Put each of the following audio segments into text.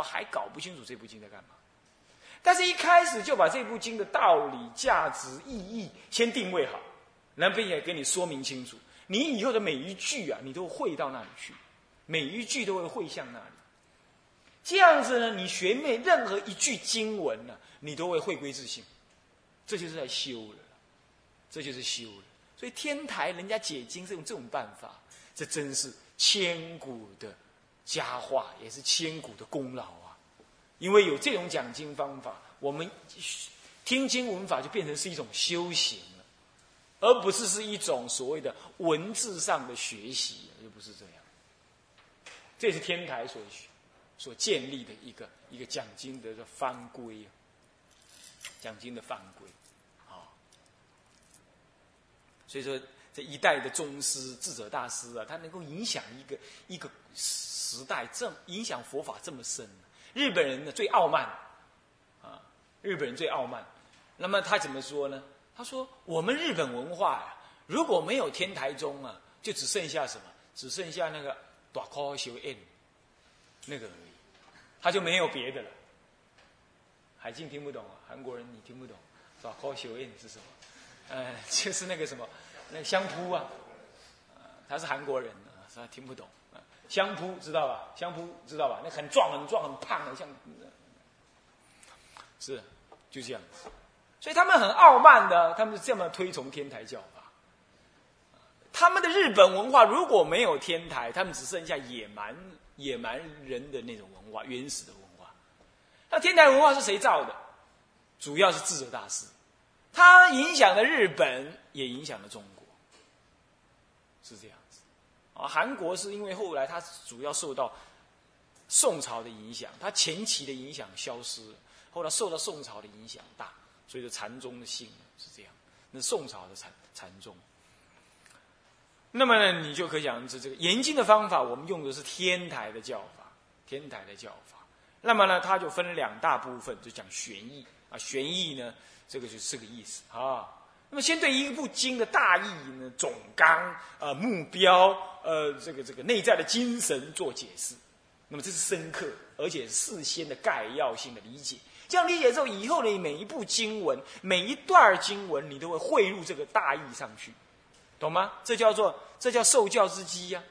不好还搞不清楚这部经在干嘛。但是，一开始就把这部经的道理、价值、意义先定位好，然后并且给你说明清楚。你以后的每一句啊，你都会到那里去，每一句都会会向那里。这样子呢，你学妹任何一句经文呢，你都会回归自性。这就是在修了，这就是修了。所以天台人家解经是用这种办法，这真是千古的佳话，也是千古的功劳啊！因为有这种讲经方法，我们听经闻法就变成是一种修行了，而不是是一种所谓的文字上的学习，又不是这样。这是天台所所建立的一个一个讲经的方规，讲经的方规啊。所以说，这一代的宗师智者大师啊，他能够影响一个一个时代，这影响佛法这么深。日本人呢最傲慢，啊，日本人最傲慢。那么他怎么说呢？他说：“我们日本文化呀，如果没有天台宗啊，就只剩下什么？只剩下那个大科修 N 那个而已，他就没有别的了。”海静听不懂啊，韩国人你听不懂，大科修 N 是什么？呃，就是那个什么，那香扑啊，他是韩国人啊，他听不懂相。扑知道吧？香扑知道吧？那很壮、很壮、很胖的，像是就这样子。所以他们很傲慢的，他们是这么推崇天台教法。他们的日本文化如果没有天台，他们只剩下野蛮、野蛮人的那种文化，原始的文化。那天台文化是谁造的？主要是智者大师。他影响了日本，也影响了中国，是这样子。啊，韩国是因为后来它主要受到宋朝的影响，它前期的影响消失，后来受到宋朝的影响大，所以说禅宗的兴是这样。那宋朝的禅禅宗，那么呢，你就可想而知，这个研经的方法，我们用的是天台的教法，天台的教法。那么呢，它就分两大部分，就讲玄义啊，玄义呢。这个就是这个意思啊。那么，先对一部经的大意呢、总纲、呃目标、呃这个这个内在的精神做解释。那么，这是深刻而且事先的概要性的理解。这样理解之后，以后的每一部经文、每一段经文，你都会汇入这个大意上去，懂吗？这叫做这叫受教之机呀。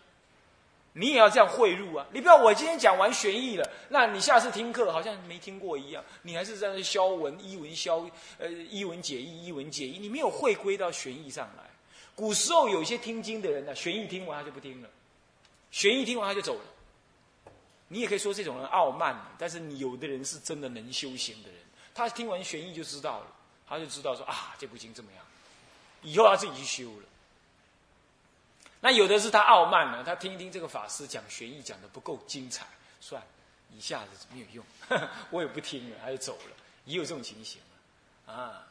你也要这样汇入啊！你不要我今天讲完玄义了，那你下次听课好像没听过一样，你还是在那消文一文消，呃一文解义一文解义，你没有汇归到玄义上来。古时候有些听经的人呢，玄义听完他就不听了，玄义听完他就走了。你也可以说这种人傲慢，但是你有的人是真的能修行的人，他听完玄义就知道了，他就知道说啊这部经怎么样，以后他自己去修了。那有的是他傲慢呢，他听一听这个法师讲玄义讲的不够精彩，算一下子没有用，我也不听了，他就走了，也有这种情形啊。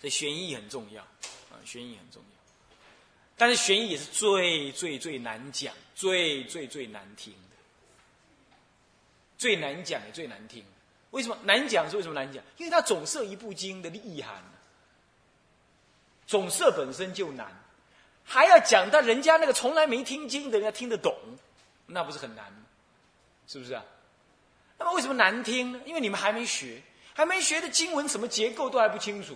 这玄义很重要啊，玄义很重要，但是玄义也是最最最难讲，最最最难听的，最难讲也最难听。为什么难讲是为什么难讲？因为它总摄一部经的意涵，总摄本身就难。还要讲到人家那个从来没听经的人家听得懂，那不是很难吗？是不是啊？那么为什么难听呢？因为你们还没学，还没学的经文什么结构都还不清楚，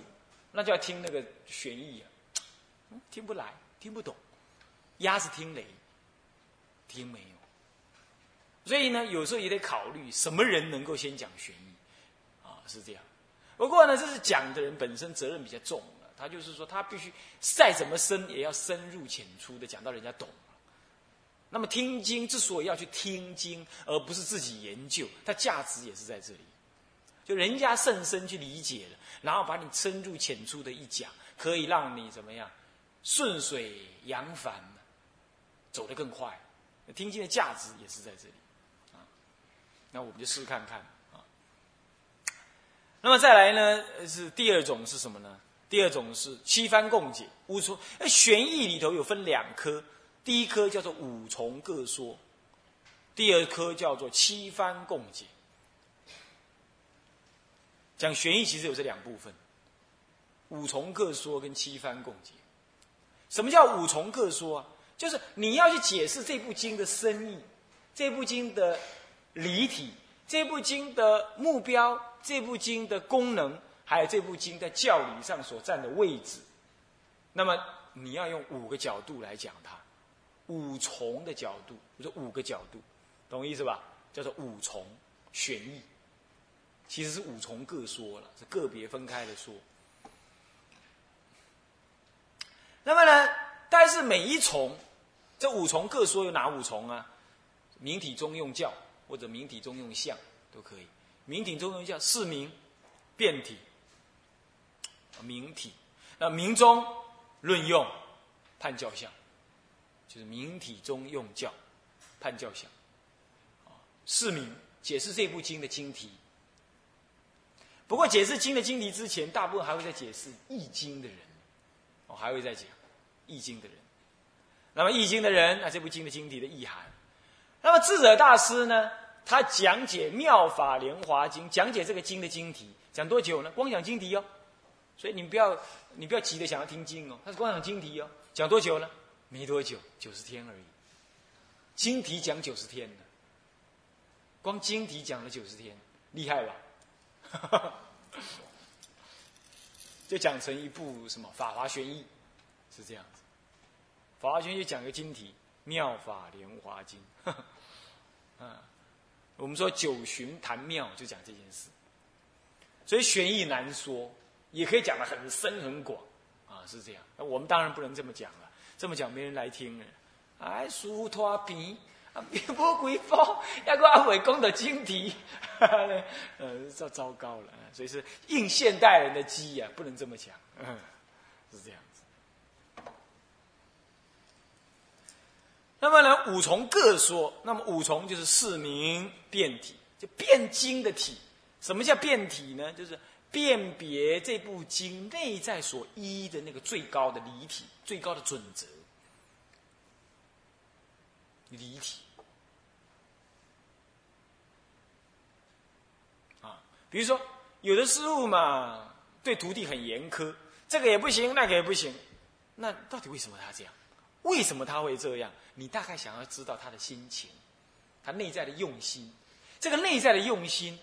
那就要听那个玄义啊，听不来，听不懂，鸭子听雷，听没有。所以呢，有时候也得考虑什么人能够先讲玄义，啊，是这样。不过呢，这是讲的人本身责任比较重。他就是说，他必须再怎么深，也要深入浅出的讲到人家懂。那么听经之所以要去听经，而不是自己研究，它价值也是在这里。就人家甚深去理解了，然后把你深入浅出的一讲，可以让你怎么样顺水扬帆，走得更快。听经的价值也是在这里啊。那我们就试试看看啊。那么再来呢，是第二种是什么呢？第二种是七番共解，五重。哎，玄义里头有分两科，第一科叫做五重各说，第二科叫做七番共解。讲玄义其实有这两部分，五重各说跟七番共解。什么叫五重各说啊？就是你要去解释这部经的深意，这部经的离体，这部经的目标、这部经的功能，还有这部经在教理上所占的位置，那么你要用五个角度来讲它，五重的角度，或者五个角度，懂意思吧？叫做五重玄义，其实是五重各说了，是个别分开的说。那么呢，但是每一重，这五重各说有哪五重啊？明体中用教，或者明体中用相都可以。明体中用教，是明变体，明体。那明中论用判教相，就是明体中用教判教相。啊是名解释这部经的经题。不过解释经的经题之前，大部分还会在解释易经的人，哦，还会再讲易经的人。那么易经的人，那这部经的经题的意涵。那么智者大师呢？他讲解《妙法莲华经》，讲解这个经的经题，讲多久呢？光讲经题哦。所以你不要，你不要急着想要听经哦。他是光讲经题哦，讲多久呢？没多久，九十天而已。经题讲九十天呢，光经题讲了九十天，厉害吧？就讲成一部什么《法华玄义》，是这样子。《法华玄义》讲个经题。妙法莲华经，啊，我们说九旬谈妙就讲这件事，所以玄义难说，也可以讲的很深很广，啊，是这样。那我们当然不能这么讲了，这么讲没人来听了。哎，书拖皮啊，别不归风，要个阿伟公的经题，呃，这糟糕了。所以是应现代人的机呀，不能这么讲，嗯，是这样。那么呢，五重各说。那么五重就是四名变体，就变经的体。什么叫变体呢？就是辨别这部经内在所依的那个最高的理体、最高的准则。理体啊，比如说有的师傅嘛，对徒弟很严苛，这个也不行，那个也不行。那到底为什么他这样？为什么他会这样？你大概想要知道他的心情，他内在的用心。这个内在的用心，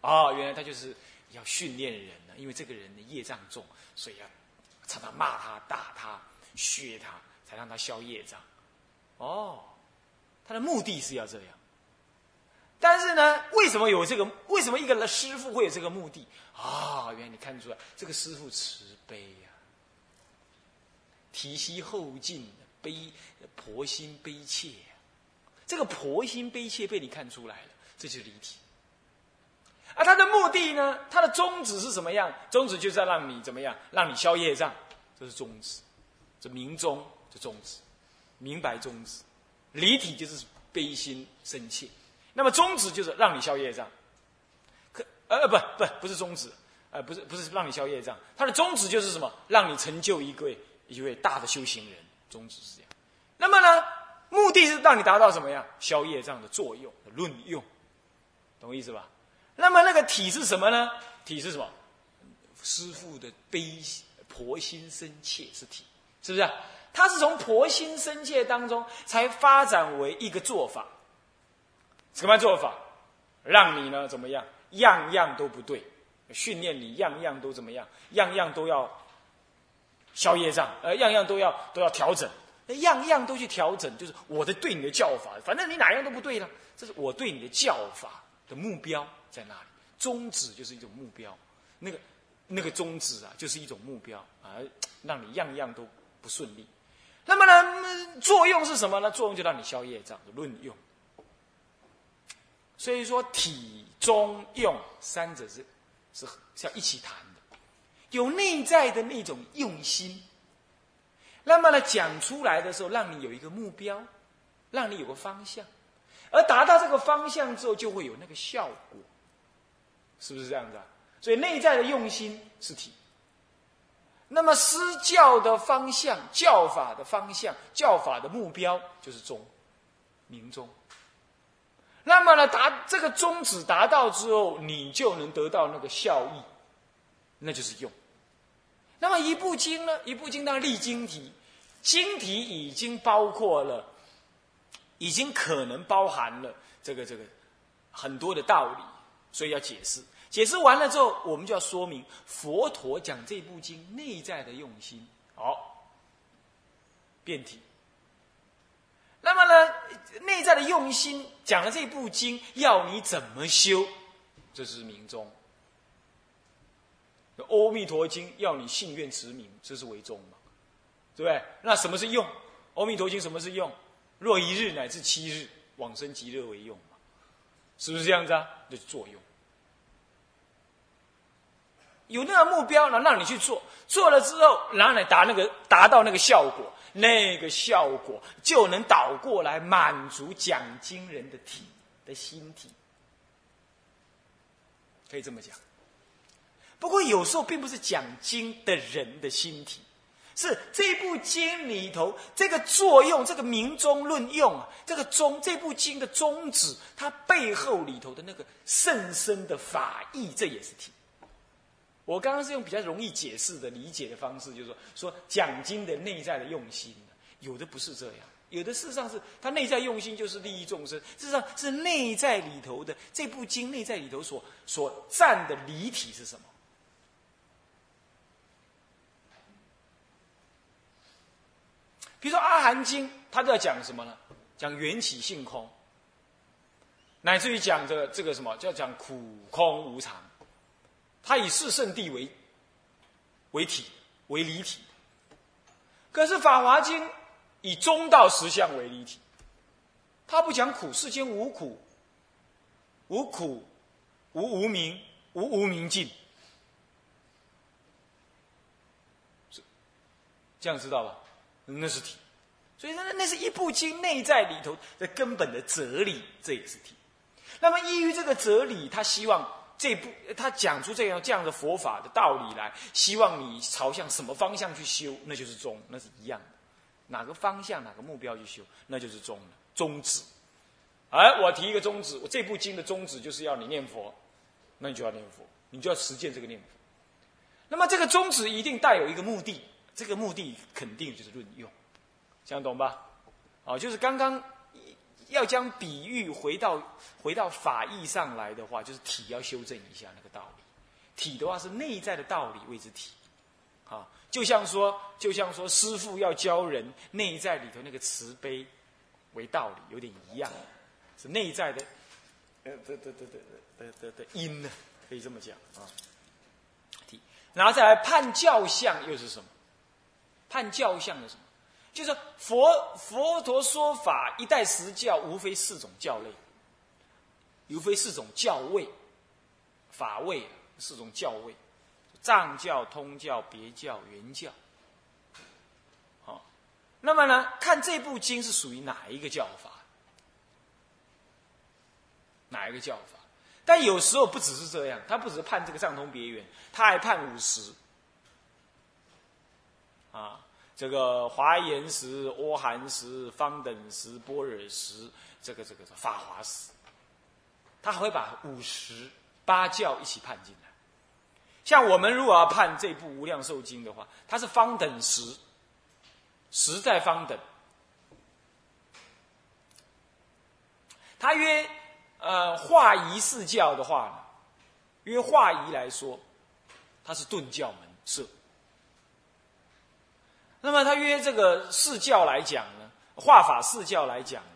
哦，原来他就是要训练人呢。因为这个人的业障重，所以要常常骂他、打他、削他，才让他消业障。哦，他的目的是要这样。但是呢，为什么有这个？为什么一个师傅会有这个目的？啊，原来你看出来，这个师傅慈悲呀，提携后进。悲婆心悲切，这个婆心悲切被你看出来了，这就是离体。而他的目的呢？他的宗旨是什么样？宗旨就是要让你怎么样？让你消业障，这是宗旨。这明宗这宗旨，明白宗旨。离体就是悲心深切，那么宗旨就是让你消业障。可呃不不不是宗旨，呃不是不是让你消业障，他的宗旨就是什么？让你成就一位一位大的修行人。宗旨是这样，那么呢，目的是让你达到什么样？消业障的作用论用，懂我意思吧？那么那个体是什么呢？体是什么？师父的悲婆心深切是体，是不是？他是从婆心深切当中才发展为一个做法，什么做法？让你呢怎么样？样样都不对，训练你样样都怎么样？样样都要。消业障，呃，样样都要都要调整，样样都去调整，就是我的对你的教法，反正你哪样都不对了，这是我对你的教法的目标在哪里？宗旨就是一种目标，那个那个宗旨啊，就是一种目标啊，让你样样都不顺利。那么呢，作用是什么呢？作用就让你消业障的论用。所以说，体、中、用三者是是是要一起谈的。有内在的那种用心，那么呢，讲出来的时候，让你有一个目标，让你有个方向，而达到这个方向之后，就会有那个效果，是不是这样子啊？所以内在的用心是体，那么施教的方向、教法的方向、教法的目标就是宗，明宗。那么呢，达这个宗旨达到之后，你就能得到那个效益，那就是用。那么一部经呢？一部经当立经题，经题已经包括了，已经可能包含了这个这个很多的道理，所以要解释。解释完了之后，我们就要说明佛陀讲这部经内在的用心。好，辩题。那么呢，内在的用心讲了这部经要你怎么修，这是明宗。阿弥陀经要你信愿持名，这是为宗嘛？对不对？那什么是用？阿弥陀经什么是用？若一日乃至七日往生极乐为用嘛？是不是这样子啊？就是作用。有那个目标，然后让你去做，做了之后，然后来达那个达到那个效果，那个效果就能倒过来满足讲经人的体的心体，可以这么讲。不过有时候并不是讲经的人的心体，是这部经里头这个作用，这个明中论用啊，这个宗这部经的宗旨，它背后里头的那个甚深的法义，这也是体。我刚刚是用比较容易解释的理解的方式，就是说说讲经的内在的用心，有的不是这样，有的事实上是他内在用心就是利益众生，事实上是内在里头的这部经内在里头所所占的离体是什么？比如说《阿含经》，它在讲什么呢？讲缘起性空，乃至于讲这个这个什么叫讲苦空无常。它以四圣谛为为体为离体，可是《法华经》以中道实相为离体，它不讲苦，世间无苦，无苦，无无明，无无明尽，这样知道吧？那是体，所以那那是一部经内在里头的根本的哲理，这也是体。那么依于这个哲理，他希望。这部他讲出这样这样的佛法的道理来，希望你朝向什么方向去修，那就是宗，那是一样的。哪个方向哪个目标去修，那就是宗了。宗旨。哎，我提一个宗旨，我这部经的宗旨就是要你念佛，那你就要念佛，你就要实践这个念佛。那么这个宗旨一定带有一个目的，这个目的肯定就是论用，这样懂吧？啊，就是刚刚。要将比喻回到回到法义上来的话，就是体要修正一下那个道理。体的话是内在的道理谓之体，啊，就像说就像说师傅要教人内在里头那个慈悲为道理，有点一样，是内在的呃的的的的的的的因呢，可以这么讲啊。体，然后再来判教相又是什么？判教相的什么？就是佛佛陀说法一代十教，无非四种教类，无非四种教位，法位四种教位，藏教、通教、别教、原教。好，那么呢，看这部经是属于哪一个教法？哪一个教法？但有时候不只是这样，他不只是判这个藏通别圆，他还判五十。啊。这个华严石、阿含石、方等石、般若石，这个这个法华石，他还会把五十八教一起判进来。像我们如果要判这部《无量寿经》的话，它是方等时，实在方等。他约呃化仪四教的话呢，约化仪来说，它是顿教门社。那么他约这个四教来讲呢，化法四教来讲呢，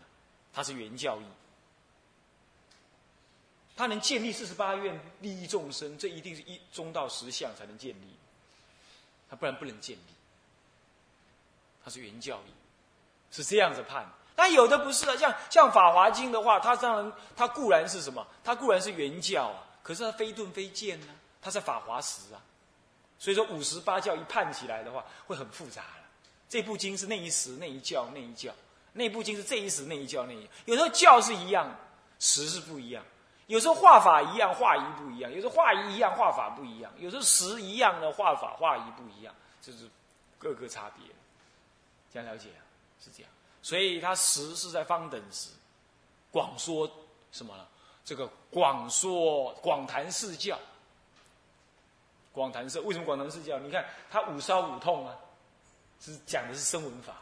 他是原教义，他能建立四十八愿利益众生，这一定是一中道实相才能建立，他不然不能建立。他是原教义，是这样子判。但有的不是啊，像像法华经的话，它当然它固然是什么，它固然是原教啊，可是它非顿非渐呢，它是法华时啊。所以说五十八教一判起来的话，会很复杂了。这部经是那一时那一教那一教，那部经是这一时那一教那一。有时候教是一样，时是不一样；有时候画法一样，画仪不一样；有时候画仪一样，画法不一样；有时候时一样的画法画仪不一样，就是各个差别。这样了解是这样，所以它时是在方等时，广说什么呢？这个广说广谈四教。广谈社为什么广谈寺教？你看他五烧五痛啊，是讲的是声闻法，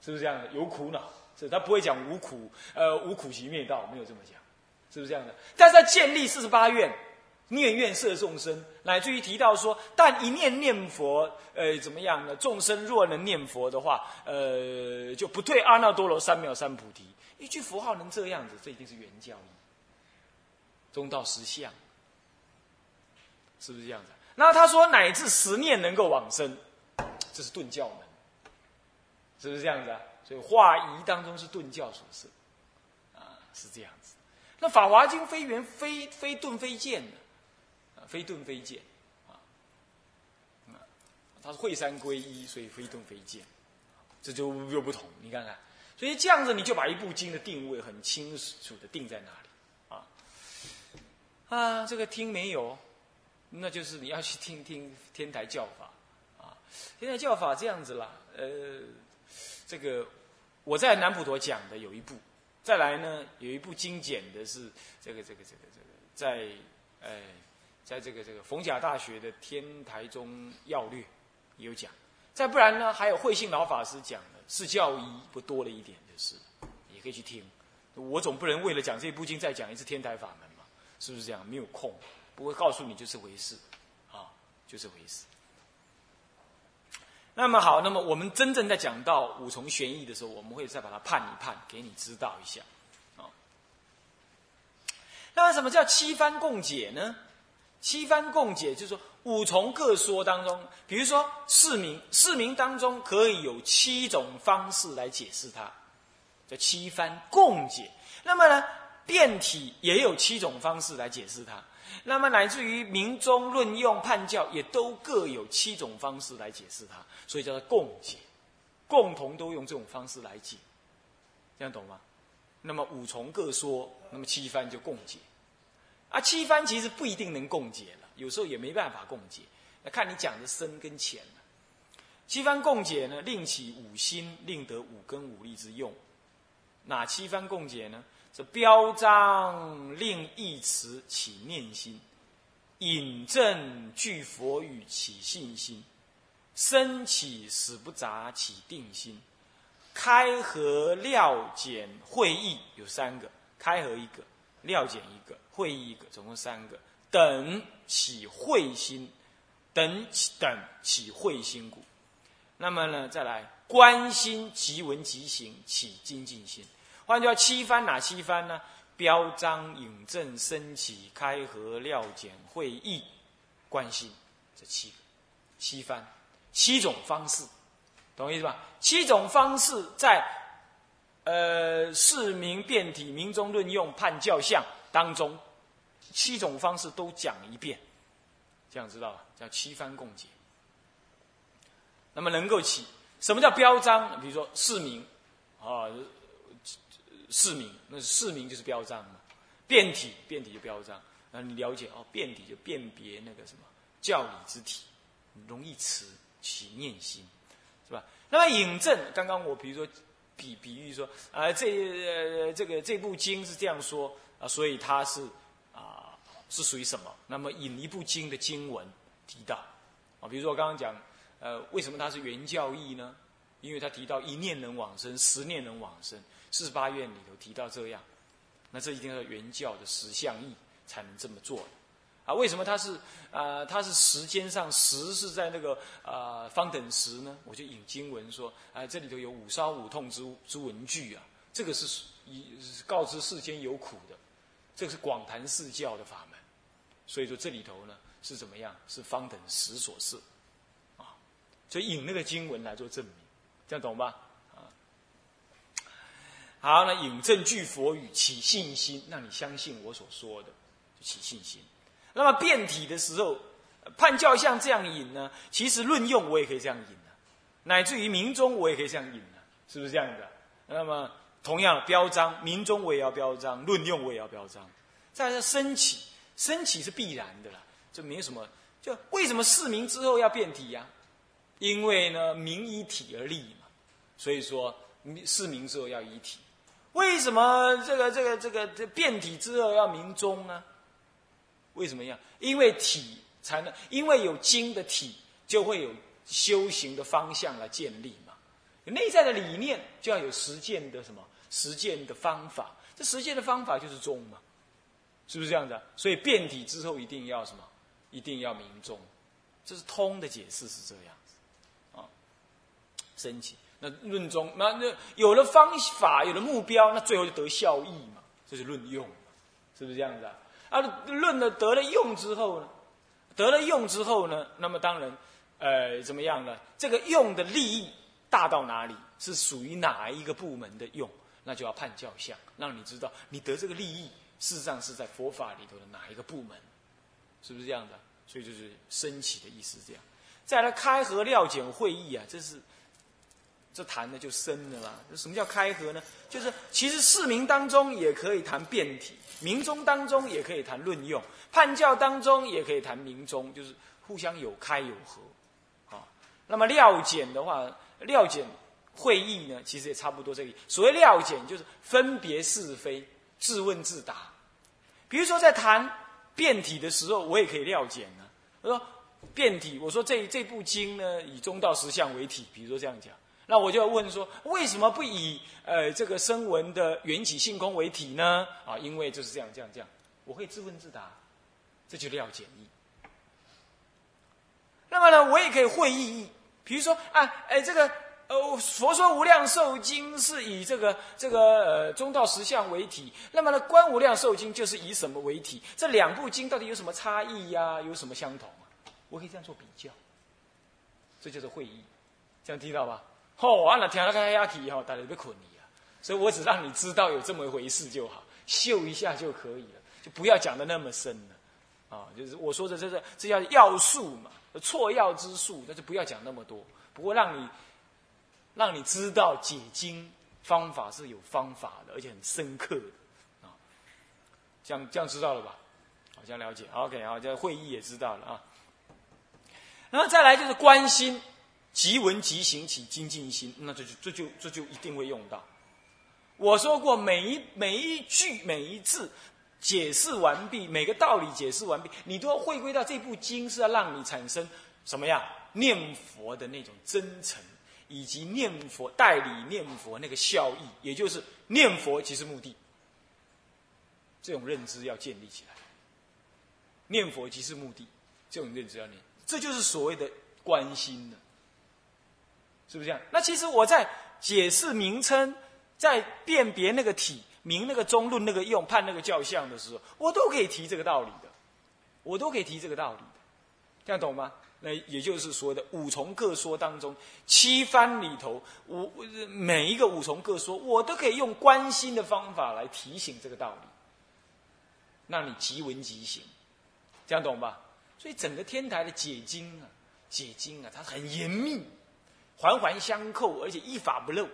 是不是这样的？有苦恼，是他不会讲无苦，呃，无苦集灭道，没有这么讲，是不是这样的？但是他建立四十八愿，念愿摄众生，乃至于提到说，但一念念佛，呃，怎么样呢？众生若能念佛的话，呃，就不退阿耨多罗三藐三菩提。一句佛号能这样子，这一定是原教义，中道实相，是不是这样子？那他说乃至十念能够往生，这是顿教门，是不是这样子啊？所以化仪当中是顿教所设，啊，是这样子。那《法华经》非圆非非顿非见的，啊，非顿非见，啊，啊，它是会三归一，所以非顿非见，这就又不同。你看看，所以这样子你就把一部经的定位很清楚的定在哪里，啊，啊，这个听没有，那就是你要去听听天台教法，啊，天台教法这样子啦，呃。这个我在南普陀讲的有一部，再来呢有一部精简的是这个这个这个这个在呃在这个这个逢甲大学的天台宗要略有讲，再不然呢还有慧信老法师讲的是教仪不多了一点就是，也可以去听。我总不能为了讲这部经再讲一次天台法门嘛，是不是这样？没有空，不会告诉你就是回事，啊，就是回事。那么好，那么我们真正在讲到五重玄义的时候，我们会再把它判一判，给你知道一下，啊。那么什么叫七番共解呢？七番共解就是说五重各说当中，比如说四名，四名当中可以有七种方式来解释它，叫七番共解。那么呢，辩体也有七种方式来解释它。那么乃至于明中论用判教，也都各有七种方式来解释它，所以叫做共解，共同都用这种方式来解，这样懂吗？那么五重各说，那么七番就共解，啊，七番其实不一定能共解了，有时候也没办法共解，那看你讲的深跟浅了。七番共解呢，令起五心，令得五根五力之用。哪七番共解呢？这标章令一词起念心，引证具佛语起信心，生起死不杂起定心，开合料简会意有三个，开合一个，料简一个，会意一个，总共三个。等起会心，等起等起会心故。那么呢，再来观心即闻即行起精进心。换句话七番哪七番呢？标章、引证、升起、开合、料简、会议、关心，这七七番，七种方式，懂我意思吧？七种方式在呃市民辩体、民中论用、判教相当中，七种方式都讲一遍，这样知道吧？叫七番共解。那么能够起什么叫标章？比如说市民啊。市名，那是市名就是标章嘛，辩体辩体就标章，那你了解哦，辩体就辨别那个什么教理之体，容易持起念心，是吧？那么引证，刚刚我比如说比比喻说啊，这这个这部经是这样说啊，所以它是啊是属于什么？那么引一部经的经文提到啊，比如说我刚刚讲呃，为什么它是原教义呢？因为它提到一念能往生，十念能往生。四十八愿里头提到这样，那这一定要原教的实相义才能这么做啊？为什么它是啊？它是时间上时是在那个啊方等时呢？我就引经文说啊，这里头有五烧五痛之之文具啊，这个是以告知世间有苦的，这个是广谈四教的法门，所以说这里头呢是怎么样？是方等时所示啊，所以引那个经文来做证明，这样懂吧？好，那引证具佛语，起信心，让你相信我所说的，就起信心。那么辩体的时候，判教像这样引呢？其实论用我也可以这样引呢，乃至于明中我也可以这样引呢，是不是这样的？那么同样标章，明中我也要标章，论用我也要标章。再来升起，升起是必然的了，就没什么。就为什么释明之后要辩体呀？因为呢，明以体而立嘛，所以说释明之后要以体。为什么这个这个这个这变体之后要明宗呢？为什么要？因为体才能，因为有经的体，就会有修行的方向来建立嘛。内在的理念，就要有实践的什么实践的方法。这实践的方法就是宗嘛，是不是这样子？所以变体之后一定要什么？一定要明中，这是通的解释是这样子啊。升起，那论中，那那有了方法，有了目标，那最后就得效益嘛，这是论用，是不是这样子啊？啊，论了得了用之后呢，得了用之后呢，那么当然，呃，怎么样呢？这个用的利益大到哪里？是属于哪一个部门的用？那就要判教相，让你知道你得这个利益，事实上是在佛法里头的哪一个部门，是不是这样的？所以就是升起的意思，这样。再来开合料简会议啊，这是这谈的就深了啦。什么叫开合呢？就是其实市民当中也可以谈变体，民中当中也可以谈论用，判教当中也可以谈民中，就是互相有开有合。啊，那么料简的话，料简。会议呢，其实也差不多这个。所谓料简，就是分别是非，自问自答。比如说在谈变体的时候，我也可以料简呢。我说变体，我说这这部经呢，以中道实相为体。比如说这样讲，那我就要问说，为什么不以呃这个声闻的缘起性空为体呢？啊，因为就是这样这样这样，我会自问自答，这就料简义。那么呢，我也可以会意义，比如说啊，哎这个。呃，佛说无量寿经是以这个这个呃中道实相为体，那么呢观无量寿经就是以什么为体？这两部经到底有什么差异呀？有什么相同啊？我可以这样做比较，这就是会意，这样听到吧？哦，完了，听了个呀气哈，大家别困你啊！所以我只让你知道有这么一回事就好，秀一下就可以了，就不要讲的那么深了啊！就是我说的这是这叫要素嘛，错要之术，那就不要讲那么多，不过让你。让你知道解经方法是有方法的，而且很深刻的啊，这样这样知道了吧？好，这样了解。OK，好，这会议也知道了啊。然后再来就是关心，即闻即行起精进心，那这就这就这就一定会用到。我说过，每一每一句每一字解释完毕，每个道理解释完毕，你都要回归到这部经是要让你产生什么样念佛的那种真诚。以及念佛代理念佛那个效益，也就是念佛即是目的，这种认知要建立起来。念佛即是目的，这种认知要念，这就是所谓的关心的，是不是这样？那其实我在解释名称，在辨别那个体名、那个中论、那个用、判那个教相的时候，我都可以提这个道理的，我都可以提这个道理的，这样懂吗？那也就是说的五重各说当中，七番里头五每一个五重各说，我都可以用关心的方法来提醒这个道理，让你即闻即行，这样懂吧？所以整个天台的解经啊，解经啊，它很严密，环环相扣，而且一法不漏，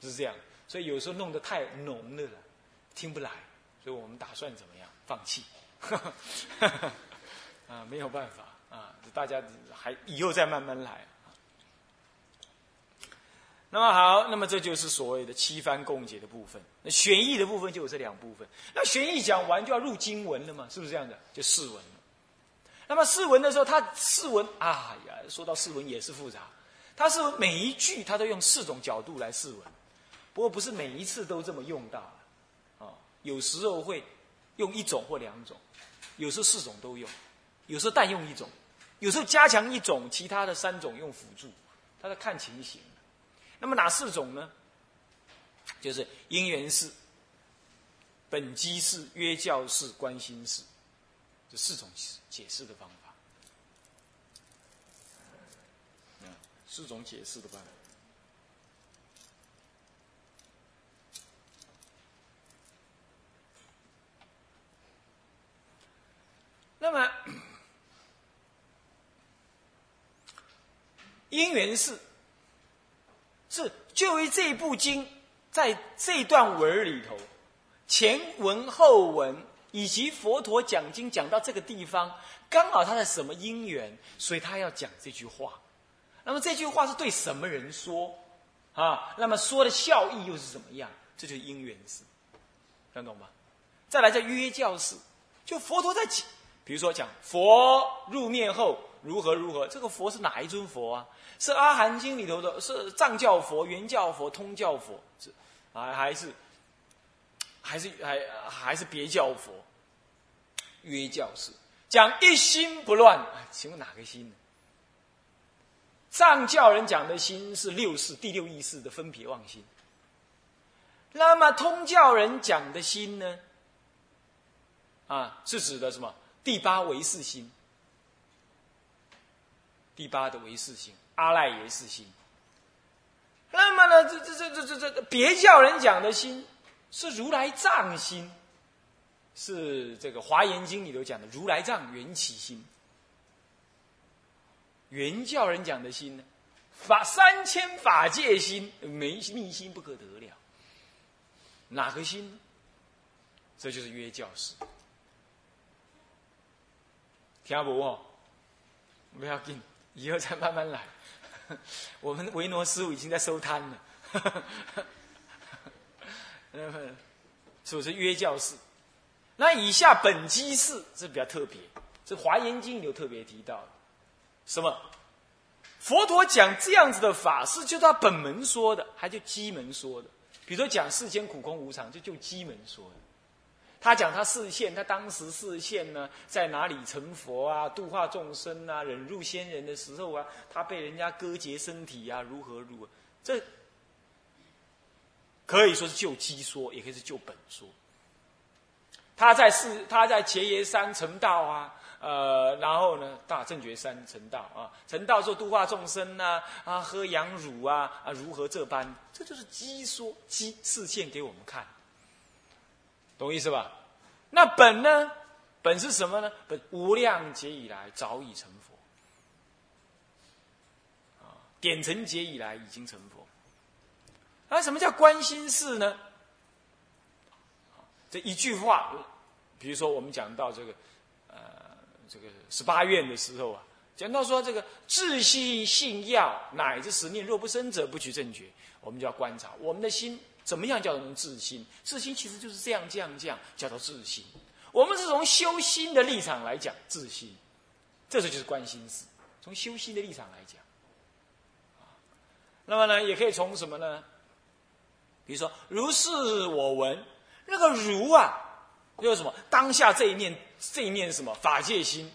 是这样。所以有时候弄得太浓了，听不来，所以我们打算怎么样？放弃，啊，没有办法。啊，大家还以后再慢慢来。那么好，那么这就是所谓的七番共解的部分。那玄义的部分就有这两部分。那玄义讲完就要入经文了嘛？是不是这样的？就释文了。那么释文的时候，他释文啊呀，说到释文也是复杂。他是每一句他都用四种角度来释文，不过不是每一次都这么用到啊，有时候会用一种或两种，有时候四种都用。有时候单用一种，有时候加强一种，其他的三种用辅助，他在看情形。那么哪四种呢？就是因缘式、本机式、约教式、关心式，这四种解释的方法。这，种解释的吧。那么。因缘是，是就于这部经，在这段文里头，前文后文以及佛陀讲经讲到这个地方，刚好他在什么因缘，所以他要讲这句话。那么这句话是对什么人说？啊，那么说的效益又是怎么样？这就是因缘事，能懂吗？再来叫约教式，就佛陀在讲，比如说讲佛入灭后。如何如何？这个佛是哪一尊佛啊？是阿含经里头的，是藏教佛、原教佛、通教佛，是还还是还是还还是别教佛？约教士，讲一心不乱。请问哪个心呢？藏教人讲的心是六世第六意识的分别妄心。那么通教人讲的心呢？啊，是指的什么？第八唯识心，第八的唯识心，阿赖耶识心。那么呢，这这这这这这别教人讲的心是如来藏心，是这个《华严经》里头讲的如来藏缘起心。原教人讲的心呢，法三千法界心，没密心不可得了。哪个心呢？这就是约教士。听不哦？不要紧，以后再慢慢来。我们维诺师傅已经在收摊了。是不是约教士？那以下本机式是比较特别，这《华严经》有特别提到的。什么？佛陀讲这样子的法是就他本门说的，还就机门说的？比如说讲世间苦空无常，就就机门说的。他讲他视线，他当时视线呢，在哪里成佛啊，度化众生啊，忍辱仙人的时候啊，他被人家割截身体啊，如何如何？这可以说是就机说，也可以是就本说。他在世，他在伽耶山成道啊，呃，然后呢，大正觉山成道啊，成道之后度化众生呐，啊，喝羊乳啊，啊，如何这般？这就是鸡说，鸡视线给我们看。懂意思吧？那本呢？本是什么呢？本无量劫以来早已成佛，啊，点成劫以来已经成佛。啊什么叫观心事呢？这一句话，比如说我们讲到这个，呃，这个十八愿的时候啊，讲到说这个自信信要乃至十念若不生者不取正觉，我们就要观察我们的心。怎么样叫做自心？自心其实就是这样这样这样，叫做自心。我们是从修心的立场来讲自心，这时候就是观心事。从修心的立场来讲，那么呢，也可以从什么呢？比如说，如是我闻，那个如啊，就是什么？当下这一念，这一念什么？法界心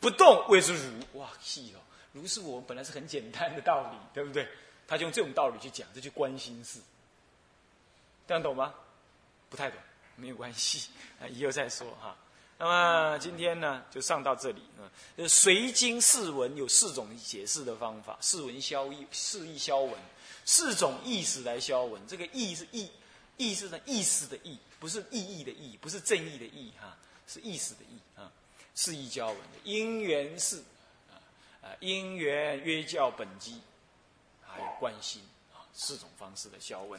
不动谓之如。哇，细哦，如是我本来是很简单的道理，对不对？他就用这种道理去讲，这就观心事。这样懂吗？不太懂，没有关系，啊，以后再说哈。那么今天呢，就上到这里啊。随经释文有四种解释的方法：释文消意、释意消文，四种意思来消文。这个意是意，意是呢意思的意，不是意义的意，不是正义的义哈，是意思的意啊。释意交文的因缘是啊啊，因缘约教本机，还有关心啊，四种方式的消文。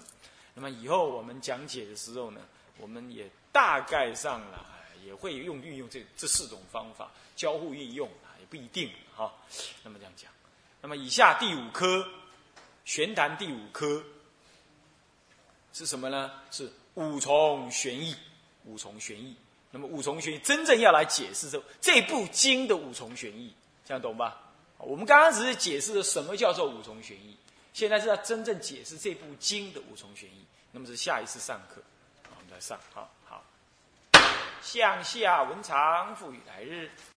那么以后我们讲解的时候呢，我们也大概上了，也会用运用这这四种方法交互运用啊，也不一定哈。那么这样讲，那么以下第五科，玄谈第五科是什么呢？是五重玄义，五重玄义。那么五重玄义真正要来解释这这部经的五重玄义，这样懂吧？我们刚刚只是解释了什么叫做五重玄义。现在是要真正解释这部经的五重玄义，那么是下一次上课，我们再上，好好。向下文长，赋予来日。